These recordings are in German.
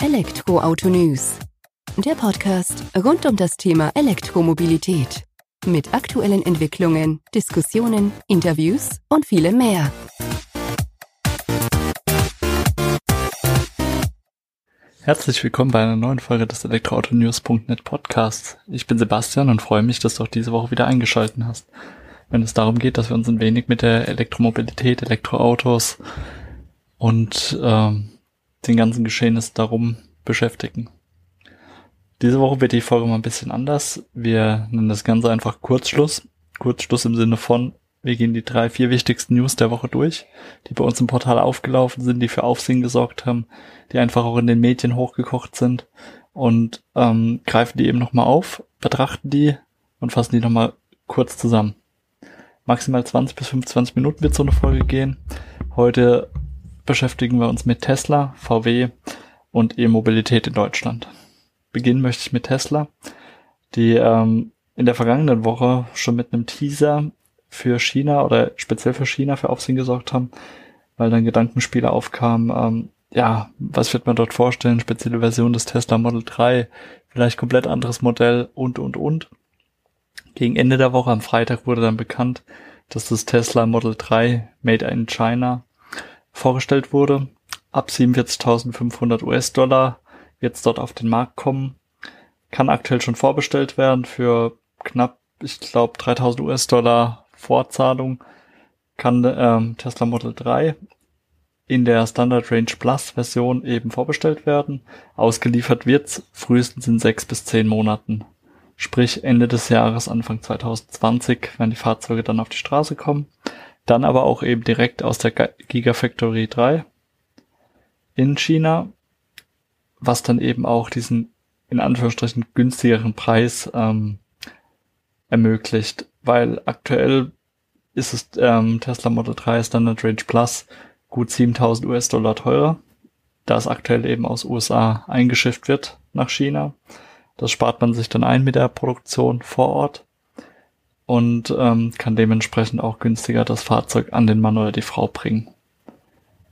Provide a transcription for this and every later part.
Elektroauto News. Der Podcast rund um das Thema Elektromobilität. Mit aktuellen Entwicklungen, Diskussionen, Interviews und vielem mehr. Herzlich willkommen bei einer neuen Folge des Elektroautonews.net Podcasts. Ich bin Sebastian und freue mich, dass du auch diese Woche wieder eingeschaltet hast. Wenn es darum geht, dass wir uns ein wenig mit der Elektromobilität, Elektroautos und ähm, den ganzen Geschehnissen darum beschäftigen. Diese Woche wird die Folge mal ein bisschen anders. Wir nennen das Ganze einfach Kurzschluss. Kurzschluss im Sinne von, wir gehen die drei, vier wichtigsten News der Woche durch, die bei uns im Portal aufgelaufen sind, die für Aufsehen gesorgt haben, die einfach auch in den Medien hochgekocht sind und ähm, greifen die eben nochmal auf, betrachten die und fassen die nochmal kurz zusammen. Maximal 20 bis 25 Minuten wird so eine Folge gehen. Heute beschäftigen wir uns mit Tesla, VW und E-Mobilität in Deutschland. Beginnen möchte ich mit Tesla, die ähm, in der vergangenen Woche schon mit einem Teaser für China oder speziell für China für Aufsehen gesorgt haben, weil dann Gedankenspiele aufkamen, ähm, ja, was wird man dort vorstellen, spezielle Version des Tesla Model 3, vielleicht komplett anderes Modell und, und, und. Gegen Ende der Woche am Freitag wurde dann bekannt, dass das Tesla Model 3 Made in China vorgestellt wurde. Ab 47.500 US-Dollar wird es dort auf den Markt kommen. Kann aktuell schon vorbestellt werden für knapp, ich glaube, 3.000 US-Dollar Vorzahlung. Kann ähm, Tesla Model 3 in der Standard Range Plus Version eben vorbestellt werden. Ausgeliefert wird's frühestens in sechs bis zehn Monaten. Sprich Ende des Jahres, Anfang 2020, wenn die Fahrzeuge dann auf die Straße kommen. Dann aber auch eben direkt aus der Gigafactory 3 in China, was dann eben auch diesen in Anführungsstrichen günstigeren Preis ähm, ermöglicht, weil aktuell ist es ähm, Tesla Model 3 Standard Range Plus gut 7000 US-Dollar teurer, da es aktuell eben aus USA eingeschifft wird nach China. Das spart man sich dann ein mit der Produktion vor Ort und ähm, kann dementsprechend auch günstiger das Fahrzeug an den Mann oder die Frau bringen,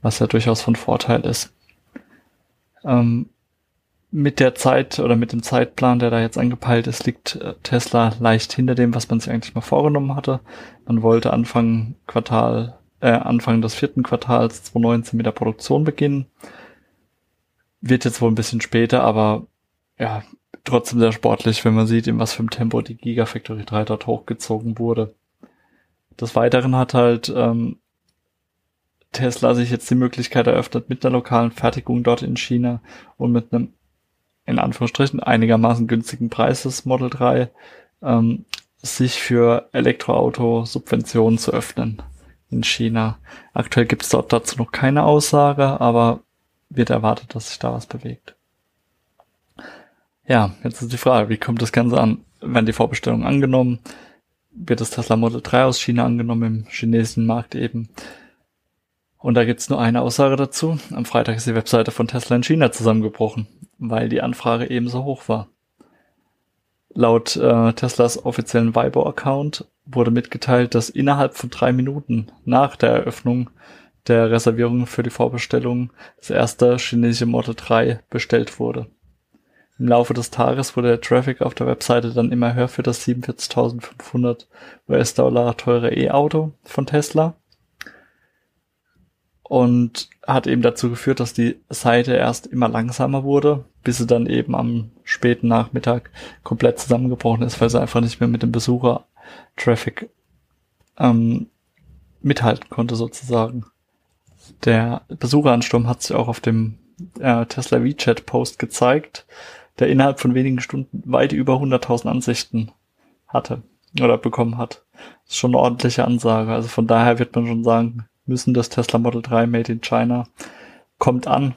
was ja durchaus von Vorteil ist. Ähm, mit der Zeit oder mit dem Zeitplan, der da jetzt angepeilt ist, liegt äh, Tesla leicht hinter dem, was man sich eigentlich mal vorgenommen hatte. Man wollte Anfang Quartal, äh, Anfang des vierten Quartals 2019 mit der Produktion beginnen. Wird jetzt wohl ein bisschen später, aber ja, trotzdem sehr sportlich, wenn man sieht, in was für einem Tempo die Gigafactory 3 dort hochgezogen wurde. Des Weiteren hat halt ähm, Tesla sich jetzt die Möglichkeit eröffnet, mit einer lokalen Fertigung dort in China und mit einem in Anführungsstrichen einigermaßen günstigen Preis des Model 3 ähm, sich für Elektroauto-Subventionen zu öffnen in China. Aktuell gibt es dort dazu noch keine Aussage, aber wird erwartet, dass sich da was bewegt. Ja, jetzt ist die Frage, wie kommt das Ganze an? Werden die Vorbestellungen angenommen? Wird das Tesla Model 3 aus China angenommen, im chinesischen Markt eben? Und da gibt's nur eine Aussage dazu. Am Freitag ist die Webseite von Tesla in China zusammengebrochen, weil die Anfrage eben so hoch war. Laut äh, Teslas offiziellen Weibo-Account wurde mitgeteilt, dass innerhalb von drei Minuten nach der Eröffnung der Reservierung für die Vorbestellung das erste chinesische Model 3 bestellt wurde. Im Laufe des Tages wurde der Traffic auf der Webseite dann immer höher für das 47.500 US-Dollar teure E-Auto von Tesla und hat eben dazu geführt, dass die Seite erst immer langsamer wurde, bis sie dann eben am späten Nachmittag komplett zusammengebrochen ist, weil sie einfach nicht mehr mit dem Besucher-Traffic ähm, mithalten konnte sozusagen. Der Besucheransturm hat sich auch auf dem äh, Tesla WeChat Post gezeigt der innerhalb von wenigen Stunden weit über 100.000 Ansichten hatte oder bekommen hat. Das ist schon eine ordentliche Ansage. Also von daher wird man schon sagen müssen, das Tesla Model 3 Made in China kommt an,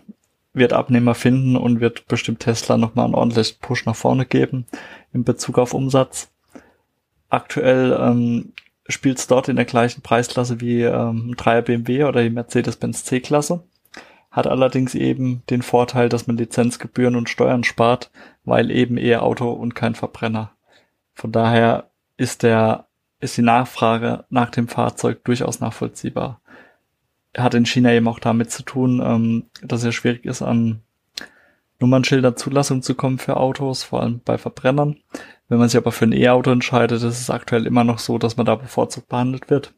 wird Abnehmer finden und wird bestimmt Tesla nochmal einen ordentlichen Push nach vorne geben in Bezug auf Umsatz. Aktuell ähm, spielt es dort in der gleichen Preisklasse wie ähm, 3er BMW oder die Mercedes-Benz C-Klasse hat allerdings eben den Vorteil, dass man Lizenzgebühren und Steuern spart, weil eben eher Auto und kein Verbrenner. Von daher ist der, ist die Nachfrage nach dem Fahrzeug durchaus nachvollziehbar. Hat in China eben auch damit zu tun, ähm, dass es schwierig ist, an Nummernschilder Zulassung zu kommen für Autos, vor allem bei Verbrennern. Wenn man sich aber für ein E-Auto entscheidet, ist es aktuell immer noch so, dass man da bevorzugt behandelt wird.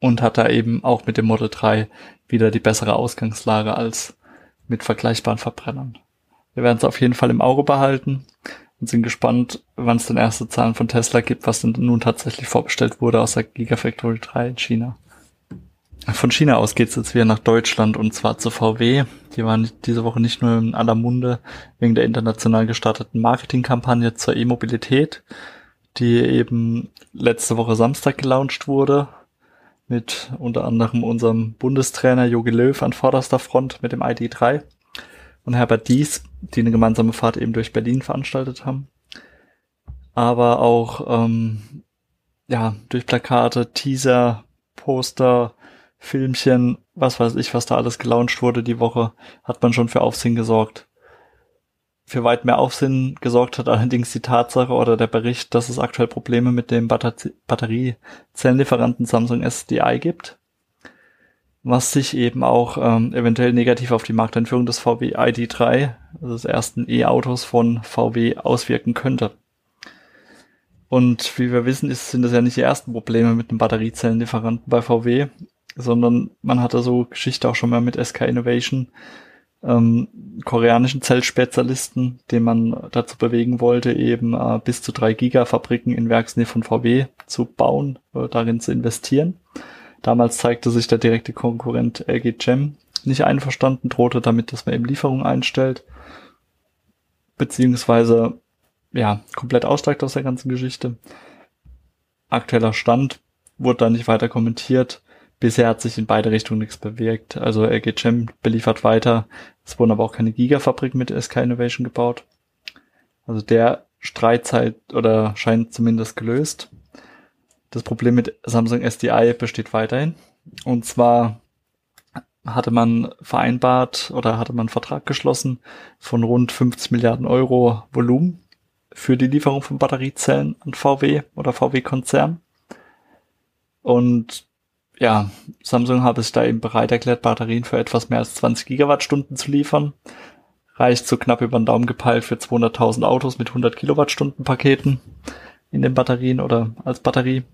Und hat da eben auch mit dem Model 3 wieder die bessere Ausgangslage als mit vergleichbaren Verbrennern. Wir werden es auf jeden Fall im Auge behalten und sind gespannt, wann es denn erste Zahlen von Tesla gibt, was denn nun tatsächlich vorbestellt wurde aus der Gigafactory 3 in China. Von China aus geht's jetzt wieder nach Deutschland und zwar zu VW. Die waren diese Woche nicht nur in aller Munde wegen der international gestarteten Marketingkampagne zur E-Mobilität, die eben letzte Woche Samstag gelauncht wurde mit unter anderem unserem Bundestrainer Jogi Löw an vorderster Front mit dem ID3 und Herbert Dies, die eine gemeinsame Fahrt eben durch Berlin veranstaltet haben. Aber auch ähm, ja durch Plakate, Teaser, Poster, Filmchen, was weiß ich, was da alles gelauncht wurde die Woche, hat man schon für Aufsehen gesorgt. Für weit mehr Aufsehen gesorgt hat allerdings die Tatsache oder der Bericht, dass es aktuell Probleme mit dem Batteriezellenlieferanten Samsung SDI gibt, was sich eben auch ähm, eventuell negativ auf die Markteinführung des VW ID3, also des ersten E-Autos von VW, auswirken könnte. Und wie wir wissen, ist, sind das ja nicht die ersten Probleme mit dem Batteriezellenlieferanten bei VW sondern man hatte so Geschichte auch schon mal mit SK Innovation, ähm, koreanischen Zellspezialisten, den man dazu bewegen wollte, eben äh, bis zu drei Gigafabriken in Werksnähe von VW zu bauen, äh, darin zu investieren. Damals zeigte sich der direkte Konkurrent LG Chem nicht einverstanden, drohte damit, dass man eben Lieferungen einstellt, beziehungsweise ja, komplett aussteigt aus der ganzen Geschichte. Aktueller Stand wurde da nicht weiter kommentiert. Bisher hat sich in beide Richtungen nichts bewirkt. Also LG Chem beliefert weiter. Es wurden aber auch keine Gigafabriken mit SK Innovation gebaut. Also der Streitzeit oder scheint zumindest gelöst. Das Problem mit Samsung SDI besteht weiterhin. Und zwar hatte man vereinbart oder hatte man einen Vertrag geschlossen von rund 50 Milliarden Euro Volumen für die Lieferung von Batteriezellen an VW oder VW-Konzern. Und ja, Samsung habe sich da eben bereit erklärt, Batterien für etwas mehr als 20 Gigawattstunden zu liefern. Reicht so knapp über den Daumen gepeilt für 200.000 Autos mit 100 Kilowattstunden Paketen in den Batterien oder als Batterie.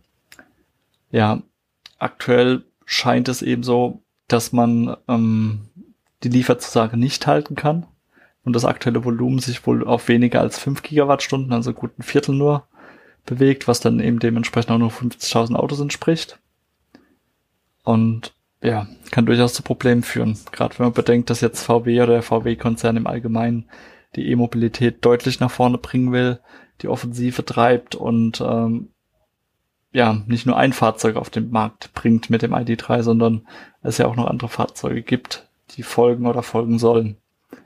Ja, aktuell scheint es eben so, dass man ähm, die Lieferzusage nicht halten kann und das aktuelle Volumen sich wohl auf weniger als 5 Gigawattstunden, also gut ein Viertel nur, bewegt, was dann eben dementsprechend auch nur 50.000 Autos entspricht. Und ja, kann durchaus zu Problemen führen. Gerade wenn man bedenkt, dass jetzt VW oder der VW-Konzern im Allgemeinen die E-Mobilität deutlich nach vorne bringen will, die Offensive treibt und ähm, ja, nicht nur ein Fahrzeug auf den Markt bringt mit dem ID3, sondern es ja auch noch andere Fahrzeuge gibt, die folgen oder folgen sollen.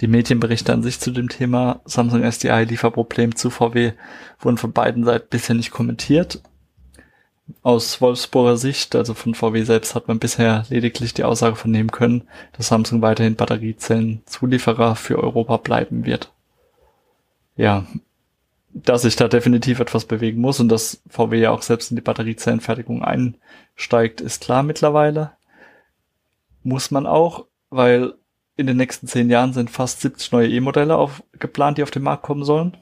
Die Medienberichte an sich zu dem Thema Samsung SDI Lieferproblem zu VW wurden von beiden Seiten bisher nicht kommentiert aus Wolfsburger Sicht, also von VW selbst, hat man bisher lediglich die Aussage vernehmen können, dass Samsung weiterhin Batteriezellen-Zulieferer für Europa bleiben wird. Ja, dass sich da definitiv etwas bewegen muss und dass VW ja auch selbst in die Batteriezellenfertigung einsteigt, ist klar mittlerweile. Muss man auch, weil in den nächsten zehn Jahren sind fast 70 neue E-Modelle geplant, die auf den Markt kommen sollen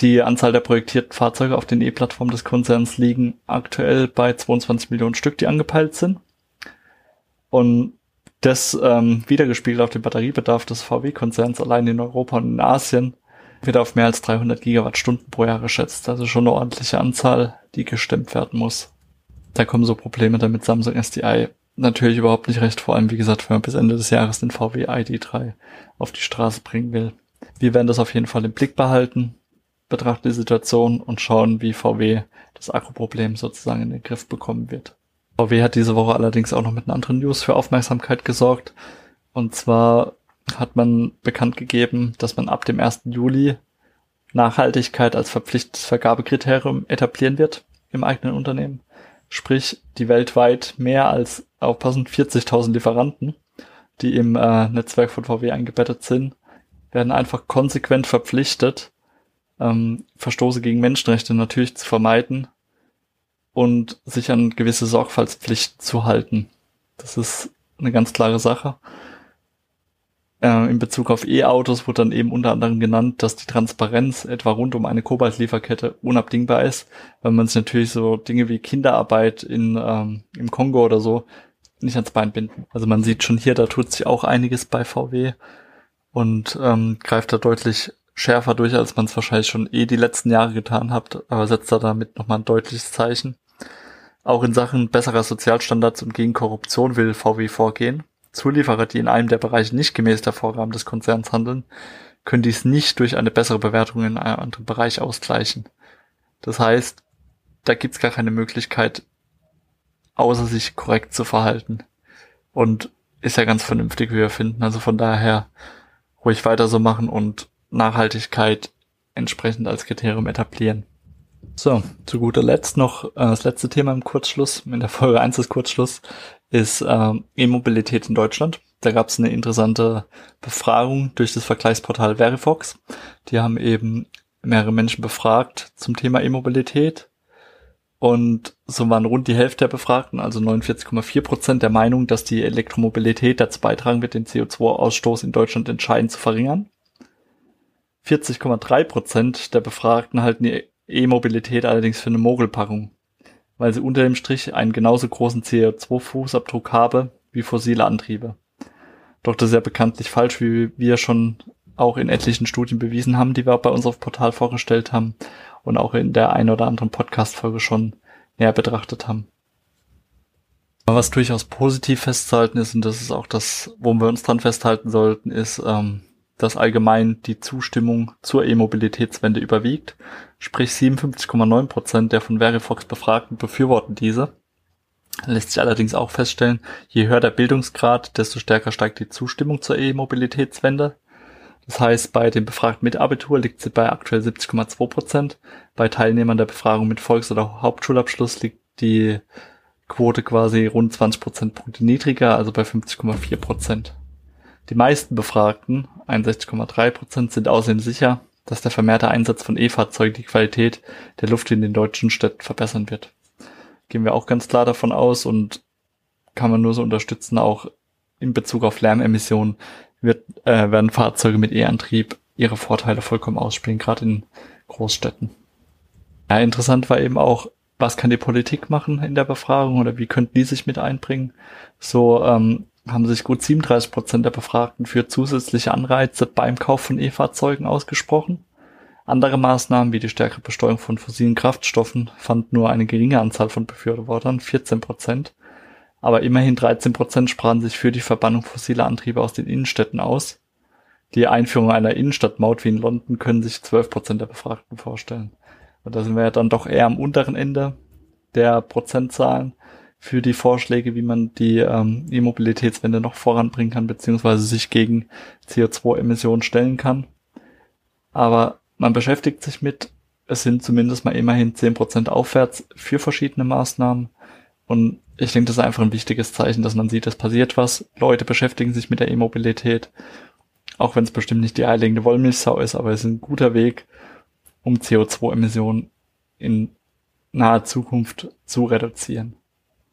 die Anzahl der projektierten Fahrzeuge auf den E-Plattformen des Konzerns liegen aktuell bei 22 Millionen Stück, die angepeilt sind. Und das ähm, wiedergespiegelt auf den Batteriebedarf des VW-Konzerns allein in Europa und in Asien wird auf mehr als 300 Gigawattstunden pro Jahr geschätzt. Also schon eine ordentliche Anzahl, die gestemmt werden muss. Da kommen so Probleme damit Samsung SDI natürlich überhaupt nicht recht, vor allem wie gesagt, wenn man bis Ende des Jahres den VW ID3 auf die Straße bringen will. Wir werden das auf jeden Fall im Blick behalten betrachten die Situation und schauen, wie VW das Akkuproblem sozusagen in den Griff bekommen wird. VW hat diese Woche allerdings auch noch mit einer anderen News für Aufmerksamkeit gesorgt. Und zwar hat man bekannt gegeben, dass man ab dem 1. Juli Nachhaltigkeit als verpflichtendes Vergabekriterium etablieren wird im eigenen Unternehmen. Sprich, die weltweit mehr als aufpassend 40.000 Lieferanten, die im äh, Netzwerk von VW eingebettet sind, werden einfach konsequent verpflichtet, ähm, Verstoße gegen Menschenrechte natürlich zu vermeiden und sich an gewisse Sorgfaltspflichten zu halten. Das ist eine ganz klare Sache. äh, in Bezug auf E-Autos wurde dann eben unter anderem genannt, dass die Transparenz etwa rund um eine Kobaltlieferkette unabdingbar ist, weil man sich natürlich so Dinge wie Kinderarbeit in, ähm, im Kongo oder so nicht ans Bein binden. Also man sieht schon hier, da tut sich auch einiges bei VW und ähm, greift da deutlich schärfer durch, als man es wahrscheinlich schon eh die letzten Jahre getan hat, aber setzt da damit nochmal ein deutliches Zeichen. Auch in Sachen besserer Sozialstandards und gegen Korruption will VW vorgehen. Zulieferer, die in einem der Bereiche nicht gemäß der Vorgaben des Konzerns handeln, können dies nicht durch eine bessere Bewertung in einem anderen Bereich ausgleichen. Das heißt, da gibt's gar keine Möglichkeit, außer sich korrekt zu verhalten. Und ist ja ganz vernünftig, wie wir finden. Also von daher ruhig weiter so machen und Nachhaltigkeit entsprechend als Kriterium etablieren. So, zu guter Letzt noch äh, das letzte Thema im Kurzschluss, in der Folge 1 des Kurzschluss, ist äh, E-Mobilität in Deutschland. Da gab es eine interessante Befragung durch das Vergleichsportal Verifox. Die haben eben mehrere Menschen befragt zum Thema E-Mobilität. Und so waren rund die Hälfte der Befragten, also 49,4 Prozent, der Meinung, dass die Elektromobilität dazu beitragen wird, den CO2-Ausstoß in Deutschland entscheidend zu verringern. 40,3 Prozent der Befragten halten die E-Mobilität allerdings für eine Mogelpackung, weil sie unter dem Strich einen genauso großen CO2-Fußabdruck habe wie fossile Antriebe. Doch das ist ja bekanntlich falsch, wie wir schon auch in etlichen Studien bewiesen haben, die wir bei uns auf Portal vorgestellt haben und auch in der ein oder anderen Podcast-Folge schon näher betrachtet haben. Was durchaus positiv festzuhalten ist, und das ist auch das, wo wir uns dran festhalten sollten, ist, ähm, dass allgemein die Zustimmung zur E-Mobilitätswende überwiegt. Sprich 57,9 Prozent der von Verifox Befragten befürworten diese. Lässt sich allerdings auch feststellen, je höher der Bildungsgrad, desto stärker steigt die Zustimmung zur E-Mobilitätswende. Das heißt, bei den Befragten mit Abitur liegt sie bei aktuell 70,2 Prozent. Bei Teilnehmern der Befragung mit Volks- oder Hauptschulabschluss liegt die Quote quasi rund 20 Prozentpunkte niedriger, also bei 50,4 Prozent. Die meisten Befragten, 61,3 Prozent, sind außerdem sicher, dass der vermehrte Einsatz von E-Fahrzeugen die Qualität der Luft in den deutschen Städten verbessern wird. Gehen wir auch ganz klar davon aus und kann man nur so unterstützen, auch in Bezug auf Lärmemissionen wird, äh, werden Fahrzeuge mit E-Antrieb ihre Vorteile vollkommen ausspielen, gerade in Großstädten. Ja, interessant war eben auch, was kann die Politik machen in der Befragung oder wie könnten die sich mit einbringen? So ähm, haben sich gut 37 Prozent der Befragten für zusätzliche Anreize beim Kauf von E-Fahrzeugen ausgesprochen. Andere Maßnahmen wie die stärkere Besteuerung von fossilen Kraftstoffen fand nur eine geringe Anzahl von Befürwortern, 14 Prozent. Aber immerhin 13 Prozent sprachen sich für die Verbannung fossiler Antriebe aus den Innenstädten aus. Die Einführung einer Innenstadtmaut wie in London können sich 12 Prozent der Befragten vorstellen. Und da sind wir ja dann doch eher am unteren Ende der Prozentzahlen für die Vorschläge, wie man die ähm, E-Mobilitätswende noch voranbringen kann, beziehungsweise sich gegen CO2-Emissionen stellen kann. Aber man beschäftigt sich mit, es sind zumindest mal immerhin zehn Prozent aufwärts für verschiedene Maßnahmen. Und ich denke, das ist einfach ein wichtiges Zeichen, dass man sieht, es passiert was. Leute beschäftigen sich mit der E-Mobilität. Auch wenn es bestimmt nicht die eierlegende Wollmilchsau ist, aber es ist ein guter Weg, um CO2-Emissionen in naher Zukunft zu reduzieren.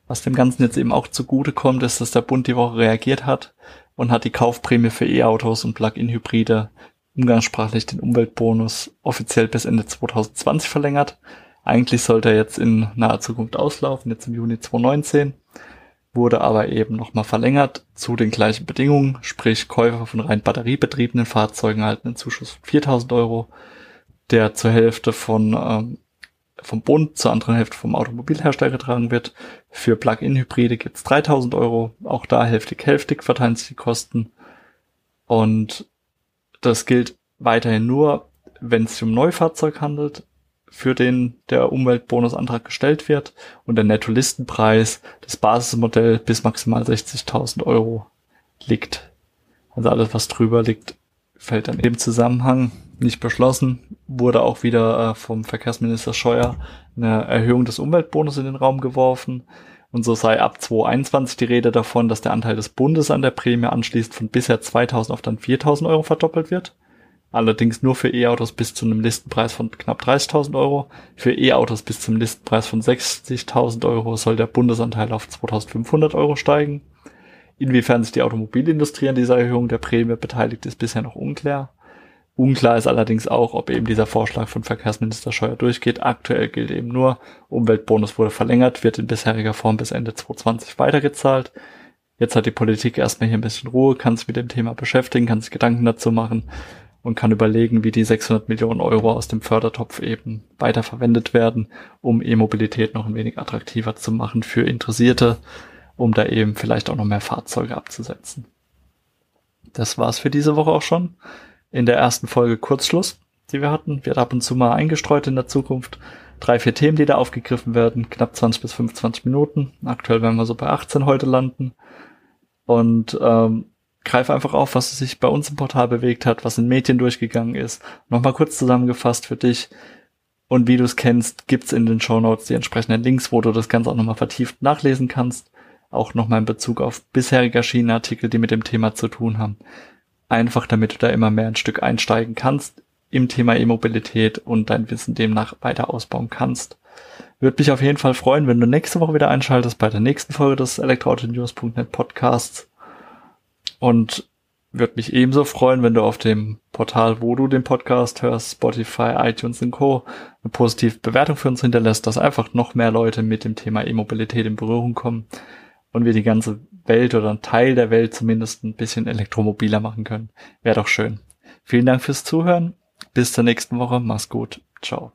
Was dem Ganzen jetzt eben auch zugute kommt, ist, dass der Bund die Woche reagiert hat und hat die Kaufprämie für E-Autos und Plug-in-Hybride umgangssprachlich den Umweltbonus offiziell bis Ende 2020 verlängert. Eigentlich sollte er jetzt in naher Zukunft auslaufen, jetzt im Juni 2019, wurde aber eben nochmal verlängert zu den gleichen Bedingungen, sprich Käufer von rein batteriebetriebenen Fahrzeugen erhalten einen Zuschuss von 4000 Euro, der zur Hälfte von ähm, vom Bund zur anderen Hälfte vom Automobilhersteller getragen wird. Für Plug-in-Hybride gibt's 3000 Euro. Auch da hälftig-hälftig verteilen sich die Kosten. Und das gilt weiterhin nur, wenn es sich um Neufahrzeug handelt, für den der Umweltbonusantrag gestellt wird und der Netto-Listenpreis des Basismodells bis maximal 60.000 Euro liegt. Also alles, was drüber liegt, fällt dann im Zusammenhang nicht beschlossen, wurde auch wieder äh, vom Verkehrsminister Scheuer eine Erhöhung des Umweltbonus in den Raum geworfen. Und so sei ab 2021 die Rede davon, dass der Anteil des Bundes an der Prämie anschließend von bisher 2000 auf dann 4000 Euro verdoppelt wird. Allerdings nur für E-Autos bis zu einem Listenpreis von knapp 30.000 Euro. Für E-Autos bis zum Listenpreis von 60.000 Euro soll der Bundesanteil auf 2.500 Euro steigen. Inwiefern sich die Automobilindustrie an dieser Erhöhung der Prämie beteiligt, ist bisher noch unklar. Unklar ist allerdings auch, ob eben dieser Vorschlag von Verkehrsminister Scheuer durchgeht. Aktuell gilt eben nur, Umweltbonus wurde verlängert, wird in bisheriger Form bis Ende 2020 weitergezahlt. Jetzt hat die Politik erstmal hier ein bisschen Ruhe, kann sich mit dem Thema beschäftigen, kann sich Gedanken dazu machen und kann überlegen, wie die 600 Millionen Euro aus dem Fördertopf eben weiter verwendet werden, um E-Mobilität noch ein wenig attraktiver zu machen für Interessierte, um da eben vielleicht auch noch mehr Fahrzeuge abzusetzen. Das war's für diese Woche auch schon in der ersten Folge Kurzschluss, die wir hatten. Wird ab und zu mal eingestreut in der Zukunft. Drei, vier Themen, die da aufgegriffen werden, knapp 20 bis 25 Minuten. Aktuell werden wir so bei 18 heute landen. Und ähm, greife einfach auf, was sich bei uns im Portal bewegt hat, was in Medien durchgegangen ist. Nochmal kurz zusammengefasst für dich. Und wie du es kennst, gibt's in den Show Notes die entsprechenden Links, wo du das Ganze auch nochmal vertieft nachlesen kannst. Auch nochmal in Bezug auf bisherig erschienene Artikel, die mit dem Thema zu tun haben einfach damit du da immer mehr ein Stück einsteigen kannst im Thema E-Mobilität und dein Wissen demnach weiter ausbauen kannst. Würde mich auf jeden Fall freuen, wenn du nächste Woche wieder einschaltest bei der nächsten Folge des Elektroautonews.net Podcasts. Und würde mich ebenso freuen, wenn du auf dem Portal, wo du den Podcast hörst, Spotify, iTunes und Co. eine positive Bewertung für uns hinterlässt, dass einfach noch mehr Leute mit dem Thema E-Mobilität in Berührung kommen und wir die ganze Welt oder ein Teil der Welt zumindest ein bisschen elektromobiler machen können. Wäre doch schön. Vielen Dank fürs Zuhören. Bis zur nächsten Woche. Mach's gut. Ciao.